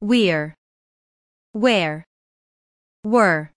We're. Where. Were.